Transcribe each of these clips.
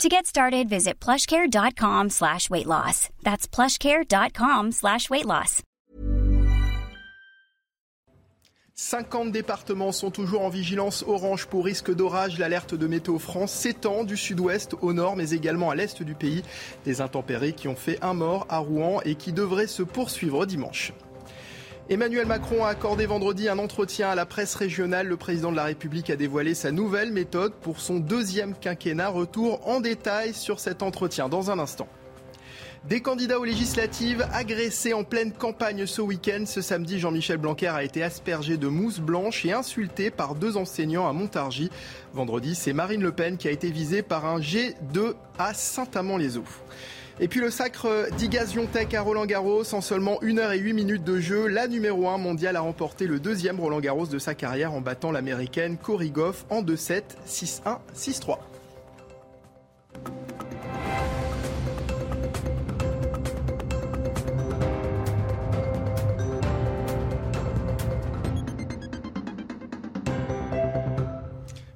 To get started, visit plushcare.com slash weight loss. That's plushcare.com slash weight loss. 50 départements sont toujours en vigilance orange pour risque d'orage. L'alerte de Météo France s'étend du sud-ouest au nord, mais également à l'est du pays. Des intempéries qui ont fait un mort à Rouen et qui devraient se poursuivre dimanche. Emmanuel Macron a accordé vendredi un entretien à la presse régionale. Le président de la République a dévoilé sa nouvelle méthode pour son deuxième quinquennat. Retour en détail sur cet entretien dans un instant. Des candidats aux législatives agressés en pleine campagne ce week-end. Ce samedi, Jean-Michel Blanquer a été aspergé de mousse blanche et insulté par deux enseignants à Montargis. Vendredi, c'est Marine Le Pen qui a été visée par un G2 à Saint-Amand-les-Eaux. Et puis le sacre d'Igaz Tech à Roland Garros, en seulement 1 heure et 8 minutes de jeu, la numéro 1 mondiale a remporté le deuxième Roland Garros de sa carrière en battant l'américaine Cory Goff en 2-7, 6-1, 6-3.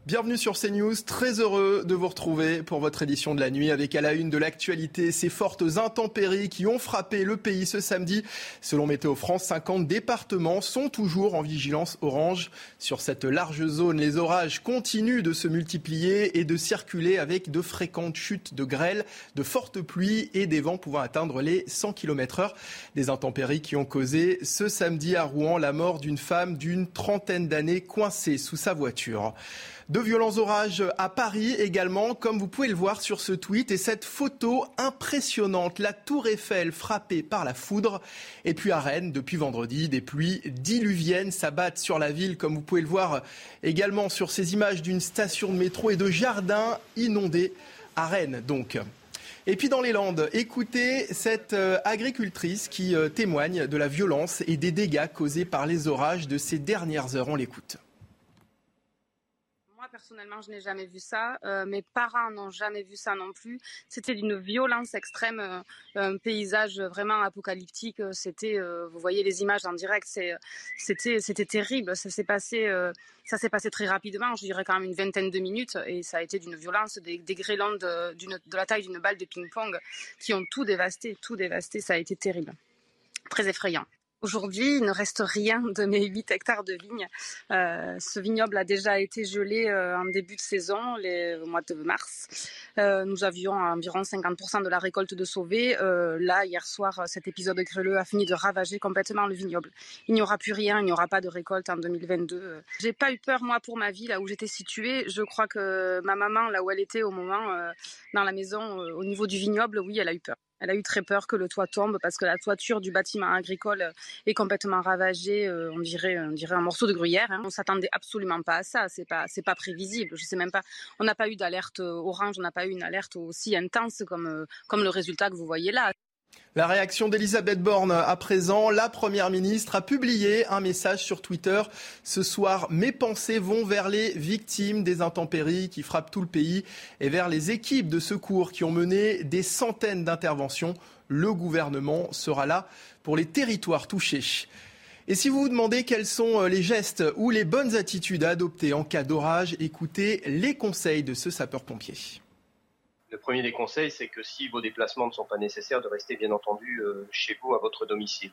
Bienvenue sur CNews, très heureux de vous retrouver pour votre édition de la nuit avec à la une de l'actualité ces fortes intempéries qui ont frappé le pays ce samedi. Selon Météo France, 50 départements sont toujours en vigilance orange. Sur cette large zone, les orages continuent de se multiplier et de circuler avec de fréquentes chutes de grêle, de fortes pluies et des vents pouvant atteindre les 100 km heure. Des intempéries qui ont causé ce samedi à Rouen la mort d'une femme d'une trentaine d'années coincée sous sa voiture. De violents orages à Paris également, comme vous pouvez le voir sur ce tweet. Et cette photo impressionnante, la tour Eiffel frappée par la foudre. Et puis à Rennes, depuis vendredi, des pluies diluviennes s'abattent sur la ville, comme vous pouvez le voir également sur ces images d'une station de métro et de jardins inondés à Rennes. Donc. Et puis dans les Landes, écoutez cette euh, agricultrice qui euh, témoigne de la violence et des dégâts causés par les orages de ces dernières heures. On l'écoute personnellement, je n'ai jamais vu ça. Euh, mes parents n'ont jamais vu ça non plus. C'était d'une violence extrême, euh, un paysage vraiment apocalyptique. C'était, euh, vous voyez les images en direct, c'était, c'était terrible. Ça s'est passé, très rapidement. Je dirais quand même une vingtaine de minutes, et ça a été d'une violence, des, des grêlons de la taille d'une balle de ping-pong qui ont tout dévasté, tout dévasté. Ça a été terrible, très effrayant. Aujourd'hui, il ne reste rien de mes 8 hectares de vignes. Euh, ce vignoble a déjà été gelé euh, en début de saison, les, au mois de mars. Euh, nous avions environ 50% de la récolte de sauvée. là, hier soir, cet épisode grêleux a fini de ravager complètement le vignoble. Il n'y aura plus rien, il n'y aura pas de récolte en 2022. J'ai pas eu peur, moi, pour ma vie, là où j'étais située. Je crois que ma maman, là où elle était au moment, dans la maison, au niveau du vignoble, oui, elle a eu peur. Elle a eu très peur que le toit tombe parce que la toiture du bâtiment agricole est complètement ravagée. Euh, on dirait, on dirait un morceau de gruyère. Hein. On s'attendait absolument pas à ça. C'est pas, c'est pas prévisible. Je sais même pas. On n'a pas eu d'alerte orange. On n'a pas eu une alerte aussi intense comme, euh, comme le résultat que vous voyez là. La réaction d'Elisabeth Borne à présent, la Première ministre a publié un message sur Twitter. Ce soir, mes pensées vont vers les victimes des intempéries qui frappent tout le pays et vers les équipes de secours qui ont mené des centaines d'interventions. Le gouvernement sera là pour les territoires touchés. Et si vous vous demandez quels sont les gestes ou les bonnes attitudes à adopter en cas d'orage, écoutez les conseils de ce sapeur-pompier. Le premier des conseils, c'est que si vos déplacements ne sont pas nécessaires, de rester bien entendu euh, chez vous, à votre domicile.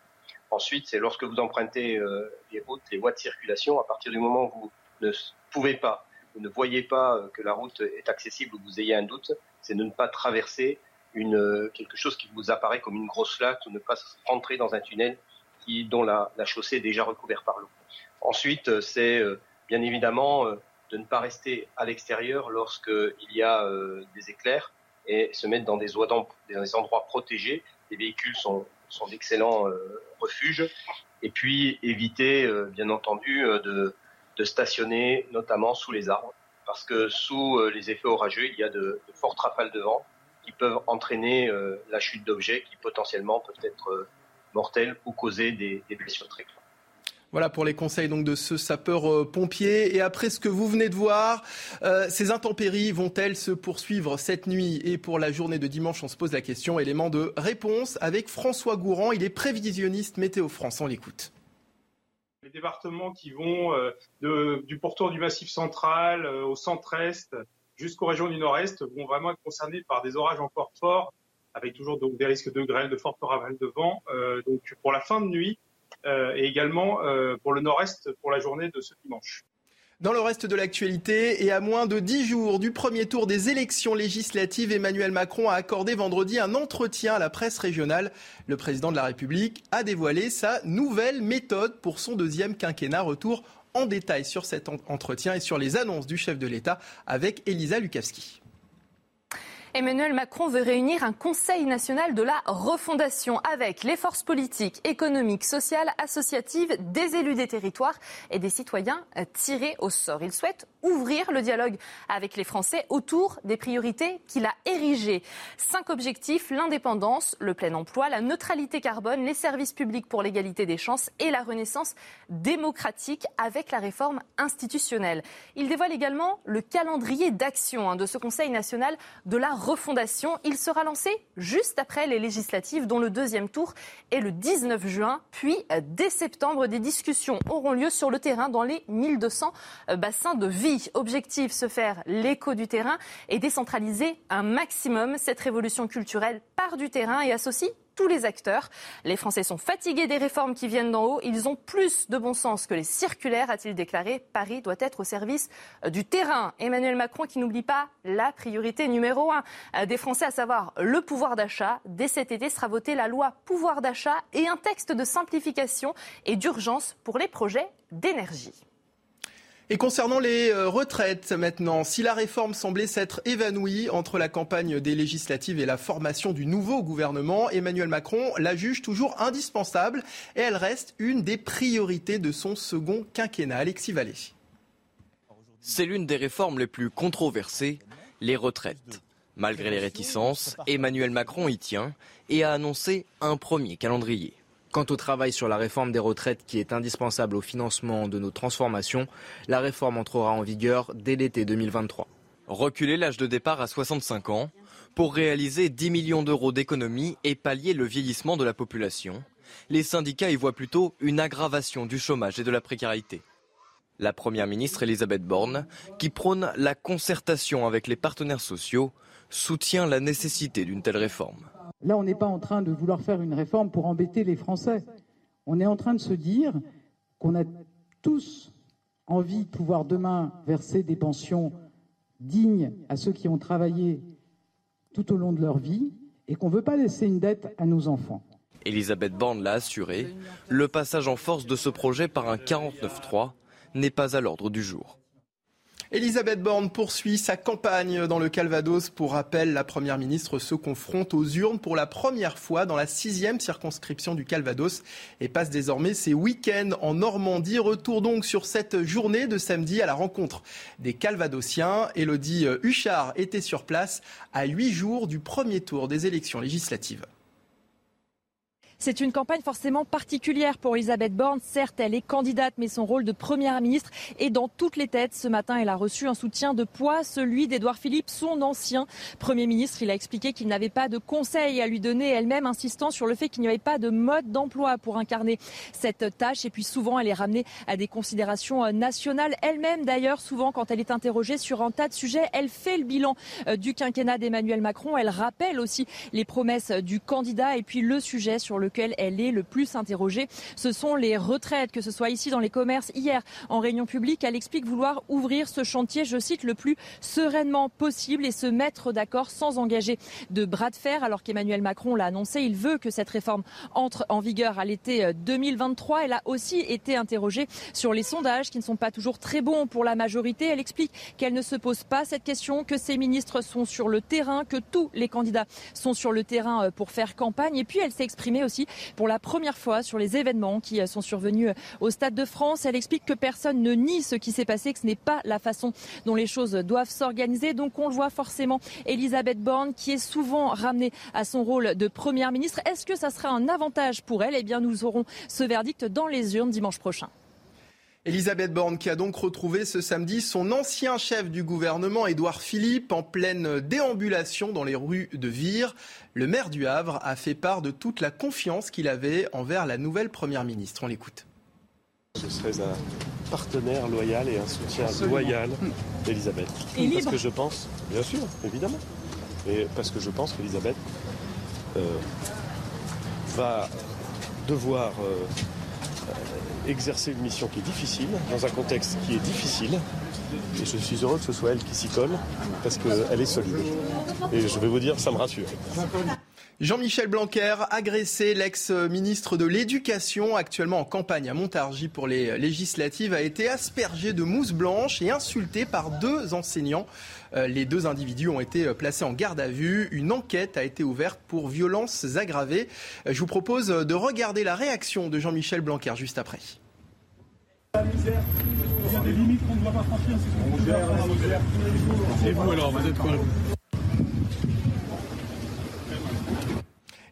Ensuite, c'est lorsque vous empruntez euh, les routes, les voies de circulation, à partir du moment où vous ne pouvez pas, vous ne voyez pas euh, que la route est accessible ou que vous ayez un doute, c'est de ne pas traverser une, quelque chose qui vous apparaît comme une grosse flaque ou ne pas rentrer dans un tunnel qui, dont la, la chaussée est déjà recouverte par l'eau. Ensuite, c'est bien évidemment de ne pas rester à l'extérieur lorsqu'il y a euh, des éclairs et se mettre dans des, endroits protégés. Les véhicules sont, d'excellents euh, refuges. Et puis éviter, euh, bien entendu, de, stationner notamment sous les arbres. Parce que sous les effets orageux, il y a de, de fortes rafales de vent qui peuvent entraîner la chute d'objets qui potentiellement peuvent être mortels ou causer des, blessures très graves. Voilà pour les conseils donc de ce sapeur-pompier. Et après ce que vous venez de voir, euh, ces intempéries vont-elles se poursuivre cette nuit Et pour la journée de dimanche, on se pose la question. Élément de réponse avec François Gourand. Il est prévisionniste Météo France. On l'écoute. Les départements qui vont euh, du pourtour du Massif central euh, au centre-est jusqu'aux régions du nord-est vont vraiment être concernés par des orages encore forts, avec toujours donc des risques de grêle, de fortes rafales de vent. donc pour la fin de nuit, et également euh, pour le nord-est pour la journée de ce dimanche. Dans le reste de l'actualité, et à moins de dix jours du premier tour des élections législatives, Emmanuel Macron a accordé vendredi un entretien à la presse régionale. Le président de la République a dévoilé sa nouvelle méthode pour son deuxième quinquennat. Retour en détail sur cet entretien et sur les annonces du chef de l'État avec Elisa Lukavski. Emmanuel Macron veut réunir un Conseil national de la refondation avec les forces politiques, économiques, sociales, associatives, des élus des territoires et des citoyens tirés au sort. Il souhaite ouvrir le dialogue avec les Français autour des priorités qu'il a érigées. Cinq objectifs, l'indépendance, le plein emploi, la neutralité carbone, les services publics pour l'égalité des chances et la renaissance démocratique avec la réforme institutionnelle. Il dévoile également le calendrier d'action hein, de ce Conseil national de la refondation. Il sera lancé juste après les législatives dont le deuxième tour est le 19 juin. Puis, dès septembre, des discussions auront lieu sur le terrain dans les 1200 euh, bassins de vie. Objectif, se faire l'écho du terrain et décentraliser un maximum. Cette révolution culturelle part du terrain et associe tous les acteurs. Les Français sont fatigués des réformes qui viennent d'en haut. Ils ont plus de bon sens que les circulaires, a-t-il déclaré. Paris doit être au service euh, du terrain. Emmanuel Macron qui n'oublie pas la priorité numéro un euh, des Français, à savoir le pouvoir d'achat. Dès cet été sera votée la loi pouvoir d'achat et un texte de simplification et d'urgence pour les projets d'énergie. Et concernant les euh, retraites maintenant, si la réforme semblait s'être évanouie entre la campagne des législatives et la formation du nouveau gouvernement, Emmanuel Macron la juge toujours indispensable et elle reste une des priorités de son second quinquennat. Alexis Vallée. C'est l'une des réformes les plus controversées, les retraites. Malgré les réticences, Emmanuel Macron y tient et a annoncé un premier calendrier. Quant au travail sur la réforme des retraites qui est indispensable au financement de nos transformations, la réforme entrera en vigueur dès l'été 2023. Reculer l'âge de départ à 65 ans pour réaliser 10 millions d'euros d'économies et pallier le vieillissement de la population. Les syndicats y voient plutôt une aggravation du chômage et de la précarité. La Première ministre Elisabeth Borne, qui prône la concertation avec les partenaires sociaux, soutient la nécessité d'une telle réforme. Là, on n'est pas en train de vouloir faire une réforme pour embêter les Français. On est en train de se dire qu'on a tous envie de pouvoir demain verser des pensions dignes à ceux qui ont travaillé tout au long de leur vie et qu'on ne veut pas laisser une dette à nos enfants. Elisabeth Borne l'a assuré, le passage en force de ce projet par un 49-3 n'est pas à l'ordre du jour. Elisabeth Borne poursuit sa campagne dans le Calvados. Pour rappel, la Première ministre se confronte aux urnes pour la première fois dans la sixième circonscription du Calvados et passe désormais ses week-ends en Normandie. Retour donc sur cette journée de samedi à la rencontre des Calvadosiens. Elodie Huchard était sur place à huit jours du premier tour des élections législatives. C'est une campagne forcément particulière pour Elisabeth Borne. Certes, elle est candidate, mais son rôle de première ministre est dans toutes les têtes. Ce matin, elle a reçu un soutien de poids, celui d'Edouard Philippe, son ancien Premier ministre. Il a expliqué qu'il n'avait pas de conseils à lui donner, elle-même insistant sur le fait qu'il n'y avait pas de mode d'emploi pour incarner cette tâche. Et puis souvent, elle est ramenée à des considérations euh, nationales. Elle-même, d'ailleurs, souvent, quand elle est interrogée sur un tas de sujets, elle fait le bilan euh, du quinquennat d'Emmanuel Macron. Elle rappelle aussi les promesses du candidat et puis le sujet sur le elle est le plus interrogée. Ce sont les retraites, que ce soit ici dans les commerces. Hier, en réunion publique, elle explique vouloir ouvrir ce chantier, je cite, le plus sereinement possible et se mettre d'accord sans engager de bras de fer. Alors qu'Emmanuel Macron l'a annoncé, il veut que cette réforme entre en vigueur à l'été 2023. Euh, elle a aussi été interrogée sur les sondages qui ne sont pas toujours très bons pour la majorité. Elle explique qu'elle ne se pose pas cette question, que ses ministres sont sur le terrain, que tous les candidats sont sur le terrain euh, pour faire campagne. Et puis elle s'est exprimée aussi pour la première fois sur les événements qui sont survenus au Stade de France. Elle explique que personne ne nie ce qui s'est passé, que ce n'est pas la façon dont les choses doivent s'organiser. Donc on le voit forcément, Elisabeth Borne qui est souvent ramenée à son rôle de première ministre. Est-ce que ça sera un avantage pour elle? Eh bien nous aurons ce verdict dans les urnes dimanche prochain. Elisabeth Borne qui a donc retrouvé ce samedi son ancien chef du gouvernement, Édouard Philippe, en pleine déambulation dans les rues de Vire. Le maire du Havre a fait part de toute la confiance qu'il avait envers la nouvelle première ministre. On l'écoute. Ce serait un partenaire loyal et un soutien loyal d'Elisabeth. Et Parce que je pense, bien sûr, évidemment, et parce que je pense qu'Elisabeth euh, va devoir euh, exercer une mission qui est difficile, dans un contexte qui est difficile. Et je suis heureux que ce soit elle qui s'y colle, parce qu'elle est solide. Et je vais vous dire, ça me rassure. Jean-Michel Blanquer, agressé, l'ex-ministre de l'Éducation, actuellement en campagne à Montargis pour les législatives, a été aspergé de mousse blanche et insulté par deux enseignants. Euh, les deux individus ont été placés en garde à vue. Une enquête a été ouverte pour violences aggravées. Je vous propose de regarder la réaction de Jean-Michel Blanquer juste après. Il y a des limites qu'on ne doit pas franchir. Et vous alors, vous êtes quoi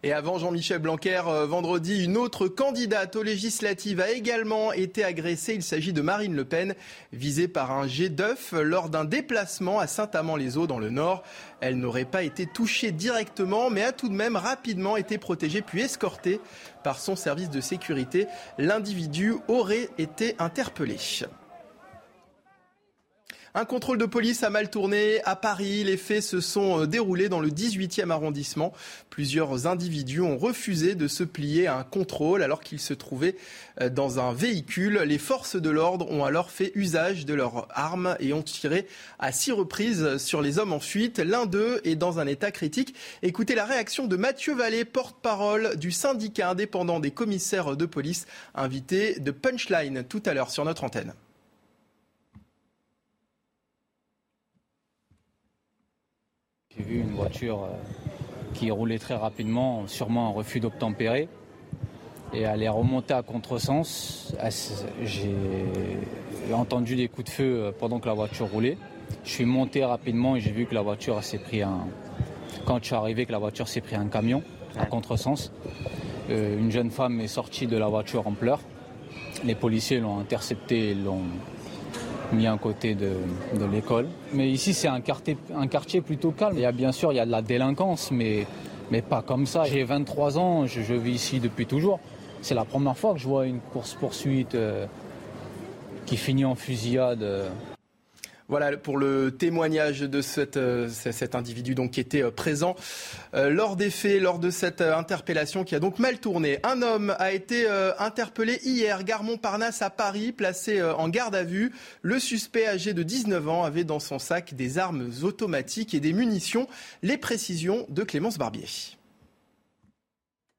Et avant Jean-Michel Blanquer, euh, vendredi, une autre candidate aux législatives a également été agressée. Il s'agit de Marine Le Pen, visée par un jet d'œuf lors d'un déplacement à Saint-Amand-les-Eaux dans le Nord. Elle n'aurait pas été touchée directement, mais a tout de même rapidement été protégée puis escortée par son service de sécurité. L'individu aurait été interpellé. Un contrôle de police a mal tourné à Paris. Les faits se sont euh, déroulés dans le 18e arrondissement. Plusieurs individus ont refusé de se plier à un contrôle alors qu'ils se trouvaient euh, dans un véhicule. Les forces de l'ordre ont alors fait usage de leurs armes et ont tiré à six reprises sur les hommes en fuite. L'un d'eux est dans un état critique. Écoutez la réaction de Mathieu Vallée, porte-parole du syndicat indépendant des commissaires de police, invité de Punchline tout à l'heure sur notre antenne. J'ai vu une voiture euh, qui roulait très rapidement, sûrement un refus d'obtempérer. Et elle est remontée à contresens. J'ai entendu des coups de feu euh, pendant que la voiture roulait. Je suis monté rapidement et j'ai vu que la voiture s'est pris un. Quand je suis arrivé, que la voiture s'est pris un camion à contresens. Euh, une jeune femme est sortie de la voiture en pleurs. Les policiers l'ont interceptée, l'ont mis à côté de, l'école. Mais ici, c'est un quartier, plutôt calme. Il y a bien sûr, il y a de la délinquance, mais, mais pas comme ça. J'ai 23 ans, je, vis ici depuis toujours. C'est la première fois que je vois une course-poursuite euh, qui finit en fusillade. Euh, voilà pour le témoignage de euh, cet individu donc, qui était euh, présent euh, lors des faits, lors de cette interpellation qui a donc mal tourné. Un homme a été interpellé hier, gare Montparnasse à Paris, placé en garde à vue. Le suspect âgé de 19 ans avait dans son sac des armes automatiques et des munitions. Les précisions de Clémence Barbier.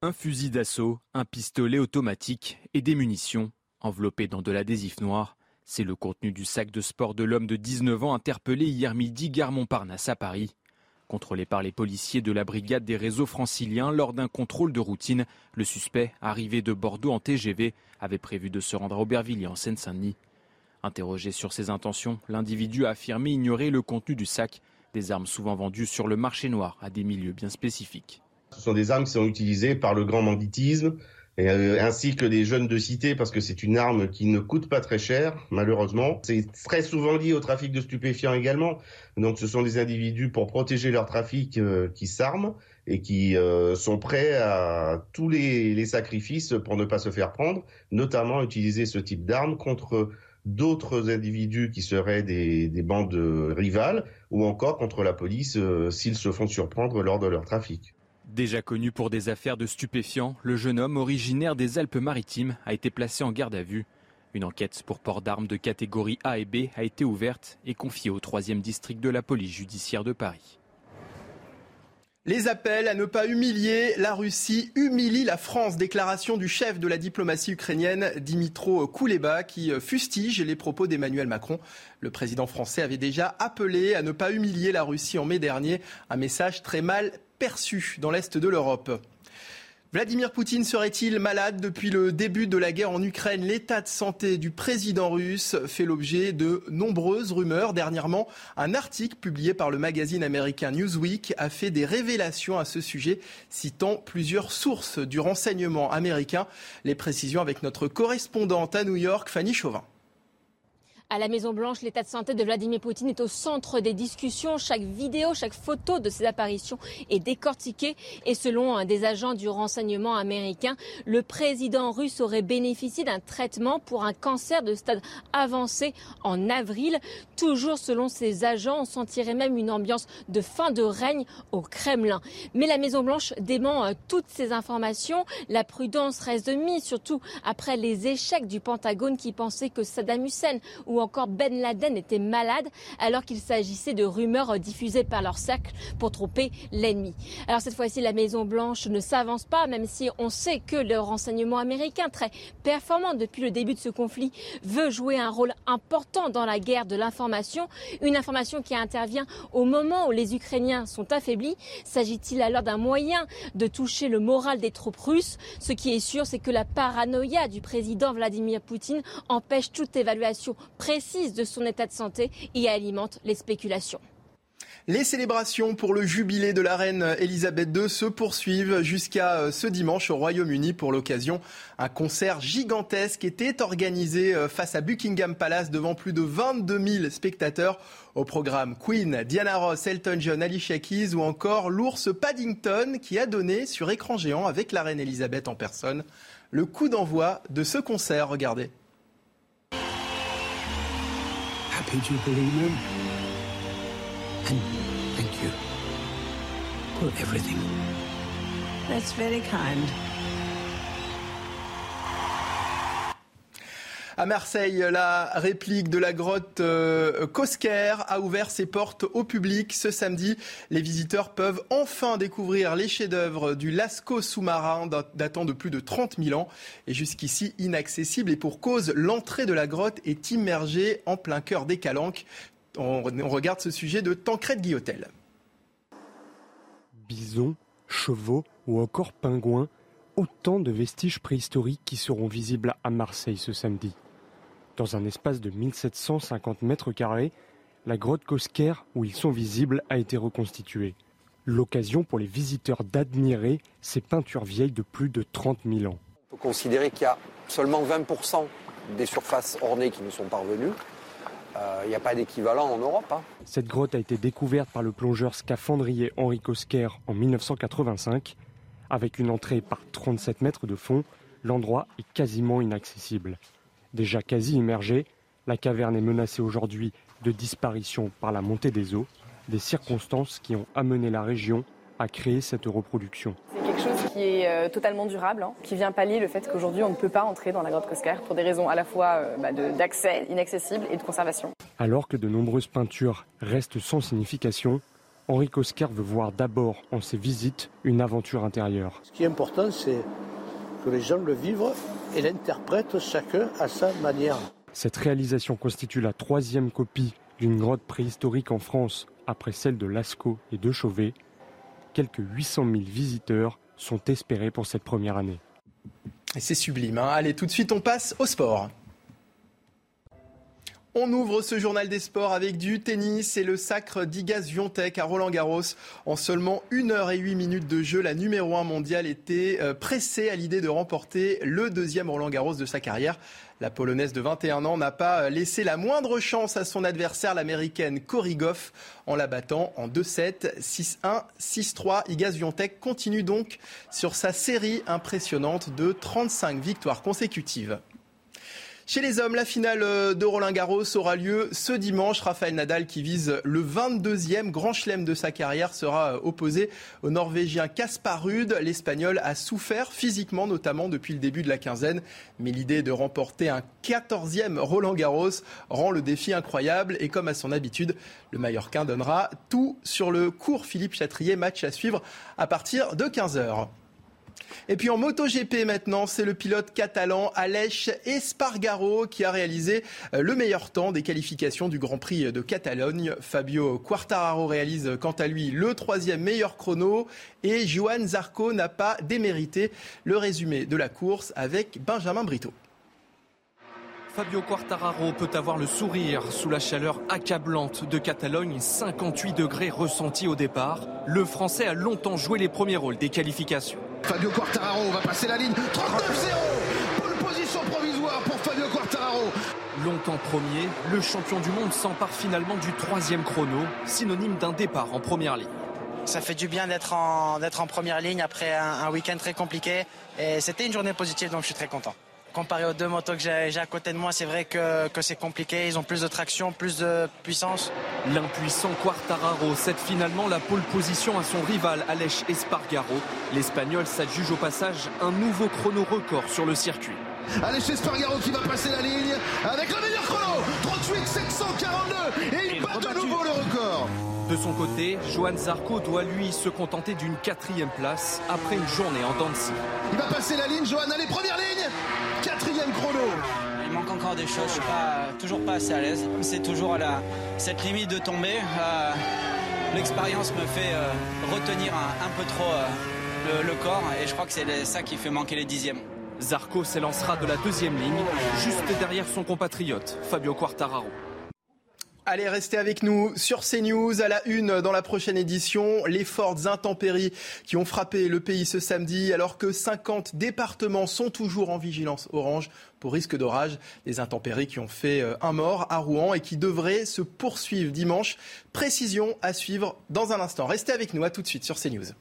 Un fusil d'assaut, un pistolet automatique et des munitions enveloppés dans de l'adhésif noir. C'est le contenu du sac de sport de l'homme de 19 ans interpellé hier midi gare Montparnasse à Paris. Contrôlé par les policiers de la brigade des réseaux franciliens lors d'un contrôle de routine, le suspect, arrivé de Bordeaux en TGV, avait prévu de se rendre à Aubervilliers en Seine-Saint-Denis. Interrogé sur ses intentions, l'individu a affirmé ignorer le contenu du sac, des armes souvent vendues sur le marché noir à des milieux bien spécifiques. Ce sont des armes qui sont utilisées par le grand banditisme, euh, ainsi que les jeunes de cité parce que c'est une arme qui ne coûte pas très cher malheureusement. C'est très souvent lié au trafic de stupéfiants également. Donc ce sont des individus pour protéger leur trafic euh, qui s'arment et qui euh, sont prêts à tous les, sacrifices pour ne pas se faire prendre, notamment utiliser ce type d'arme contre d'autres individus qui seraient des, des, bandes rivales ou encore contre la police s'ils se font surprendre lors de leur trafic. Déjà connu pour des affaires de stupéfiants, le jeune homme originaire des Alpes-Maritimes a été placé en garde à vue. Une enquête pour port d'armes de catégorie A et B a été ouverte et confiée au 3e district de la police judiciaire de Paris. Les appels à ne pas humilier la Russie humilie la France. Déclaration du chef de la diplomatie ukrainienne, Dimitro Kouleba, qui fustige les propos d'Emmanuel Macron. Le président français avait déjà appelé à ne pas humilier la Russie en mai dernier. Un message très mal perçu dans l'Est de l'Europe. Vladimir Poutine serait-il malade depuis le début de la guerre en Ukraine? L'état de santé du président russe fait l'objet de nombreuses rumeurs. Dernièrement, un article publié par le magazine américain Newsweek a fait des révélations à ce sujet, citant plusieurs sources du renseignement américain. Les précisions avec notre correspondante à New York, Fanny Chauvin. À la Maison-Blanche, l'état de santé de Vladimir Poutine est au centre des discussions. Chaque vidéo, chaque photo de ses apparitions est décortiquée. Et selon des agents du renseignement américain, le président russe aurait bénéficié d'un traitement pour un cancer de stade avancé en avril. Toujours selon ces agents, on sentirait même une ambiance de fin de règne au Kremlin. Mais la Maison-Blanche dément euh, toutes ces informations. La prudence reste de mise, surtout après les échecs du Pentagone qui pensait que Saddam Hussein ou encore Ben Laden était malade alors qu'il s'agissait de rumeurs diffusées par leur cercle pour tromper l'ennemi. Alors cette fois-ci, la Maison Blanche ne s'avance pas, même si on sait que le renseignement américain, très performant depuis le début de ce conflit, veut jouer un rôle important dans la guerre de l'information. Une information qui intervient au moment où les Ukrainiens sont affaiblis. S'agit-il alors d'un moyen de toucher le moral des troupes russes? Ce qui est sûr, c'est que la paranoïa du président Vladimir Poutine empêche toute évaluation précise précise de son état de santé et alimente les spéculations. Les célébrations pour le jubilé de la reine Elisabeth II se poursuivent jusqu'à euh, ce dimanche au Royaume-Uni. Pour l'occasion, un concert gigantesque était organisé euh, face à Buckingham Palace devant plus de 22 000 spectateurs. Au programme Queen, Diana Ross, Elton John, Alicia Keys ou encore l'ours Paddington qui a donné sur écran géant avec la reine Elisabeth en personne le coup d'envoi de ce concert. Regardez. Happy believe Mum. And thank you for everything. That's very kind. À Marseille, la réplique de la grotte euh, Cosquer a ouvert ses portes au public ce samedi. Les visiteurs peuvent enfin découvrir les chefs-d'œuvre du Lascaux sous-marin datant de plus de 30 000 ans et jusqu'ici inaccessible. Et pour cause, l'entrée de la grotte est immergée en plein cœur des Calanques. On, regarde ce sujet de Tancred Guillotel. Bisons, chevaux ou encore pingouins autant de vestiges préhistoriques qui seront visibles à Marseille ce samedi. Dans un espace de 1750 mètres carrés, la grotte Cosquer, où ils sont visibles, a été reconstituée. L'occasion pour les visiteurs d'admirer ces peintures vieilles de plus de 30 000 ans. On peut considérer qu'il y a seulement 20% des surfaces ornées qui nous sont parvenues. Euh, il n'y a pas d'équivalent en Europe. Hein. Cette grotte a été découverte par le plongeur scaphandrier Henri Cosquer en 1985. Avec une entrée par 37 mètres de fond, l'endroit est quasiment inaccessible. Déjà quasi immergée, la caverne est menacée aujourd'hui de disparition par la montée des eaux, des circonstances qui ont amené la région à créer cette reproduction. C'est quelque chose qui est euh, totalement durable, hein, qui vient pallier le fait qu'aujourd'hui on ne peut pas entrer dans la grotte Cosquer pour des raisons à la fois euh, bah, d'accès inaccessible et de conservation. Alors que de nombreuses peintures restent sans signification, Henri Coscar veut voir d'abord en ses visites une aventure intérieure. Ce qui est important, c'est que les gens le vivent et l'interprètent chacun à sa manière. Cette réalisation constitue la troisième copie d'une grotte préhistorique en France après celle de Lascaux et de Chauvet. Quelques 800 000 visiteurs sont espérés pour cette première année. Et c'est sublime. Hein. Allez, tout de suite, on passe au sport. On ouvre ce journal des sports avec du tennis et le sacre d'Igas Viontek à Roland Garros. En seulement 1 heure et 8 minutes de jeu, la numéro 1 mondiale était euh, pressée à l'idée de remporter le deuxième Roland Garros de sa carrière. La Polonaise de 21 ans n'a pas laissé la moindre chance à son adversaire, l'américaine Cory Goff, en la battant en 2-7, 6-1, 6-3. Igaz Viontek continue donc sur sa série impressionnante de 35 victoires consécutives. Chez les hommes, la finale euh, de Roland Garros aura lieu ce dimanche. Rafael Nadal, qui vise le 22e grand chelem de sa carrière, sera euh, opposé au Norvégien Kaspar Ruud. L'Espagnol a souffert physiquement, notamment depuis le début de la quinzaine. Mais l'idée de remporter un 14e Roland Garros rend le défi incroyable. Et comme à son habitude, le Mallorquin donnera tout sur le cours Philippe Chatrier. Match à suivre à partir de 15h. Et puis en MotoGP maintenant, c'est le pilote catalan Aleix Espargaro qui a réalisé euh, le meilleur temps des qualifications du Grand Prix de Catalogne. Fabio Quartararo réalise quant à lui le troisième meilleur chrono et Johan Zarco n'a pas démérité le résumé de la course avec Benjamin Brito. Fabio Quartararo peut avoir le sourire sous la chaleur accablante de Catalogne, 58 degrés ressentis au départ. Le Français a longtemps joué les premiers rôles des qualifications. Fabio Quartararo va passer la ligne. 39-0 Pole position provisoire pour Fabio Quartararo. Longtemps premier, le champion du monde s'empare finalement du troisième chrono, synonyme d'un départ en première ligne. Ça fait du bien d'être en, en première ligne après un, un week-end très compliqué. Et c'était une journée positive, donc je suis très content. Comparé aux deux motos que j'ai à côté de moi, c'est vrai que, que c'est compliqué. Ils ont plus de traction, plus de puissance. L'impuissant Quartararo cède finalement la pole position à son rival Aleix Espargaro. L'Espagnol s'adjuge au passage un nouveau chrono record sur le circuit. Aleix Espargaro qui va passer la ligne avec le meilleur chrono 38 742 et il bat de nouveau le record. De son côté, Johan Zarco doit lui se contenter d'une quatrième place après une journée en Dancy. Il va passer la ligne, Johan, allez, première ligne Quatrième chrono Il manque encore des choses, je suis pas, toujours pas assez à l'aise. C'est toujours à la, cette limite de tomber. Euh, L'expérience me fait euh, retenir un, un, peu trop euh, le, le, corps et je crois que c'est ça qui fait manquer les dixièmes. Zarco s'élancera de la deuxième ligne, juste derrière son compatriote, Fabio Quartararo. Allez, restez avec nous sur CNews à la une dans la prochaine édition. Les fortes intempéries qui ont frappé le pays ce samedi alors que 50 départements sont toujours en vigilance orange pour risque d'orage. Des intempéries qui ont fait euh, un mort à Rouen et qui devraient se poursuivre dimanche. Précision à suivre dans un instant. Restez avec nous, à tout de suite sur CNews.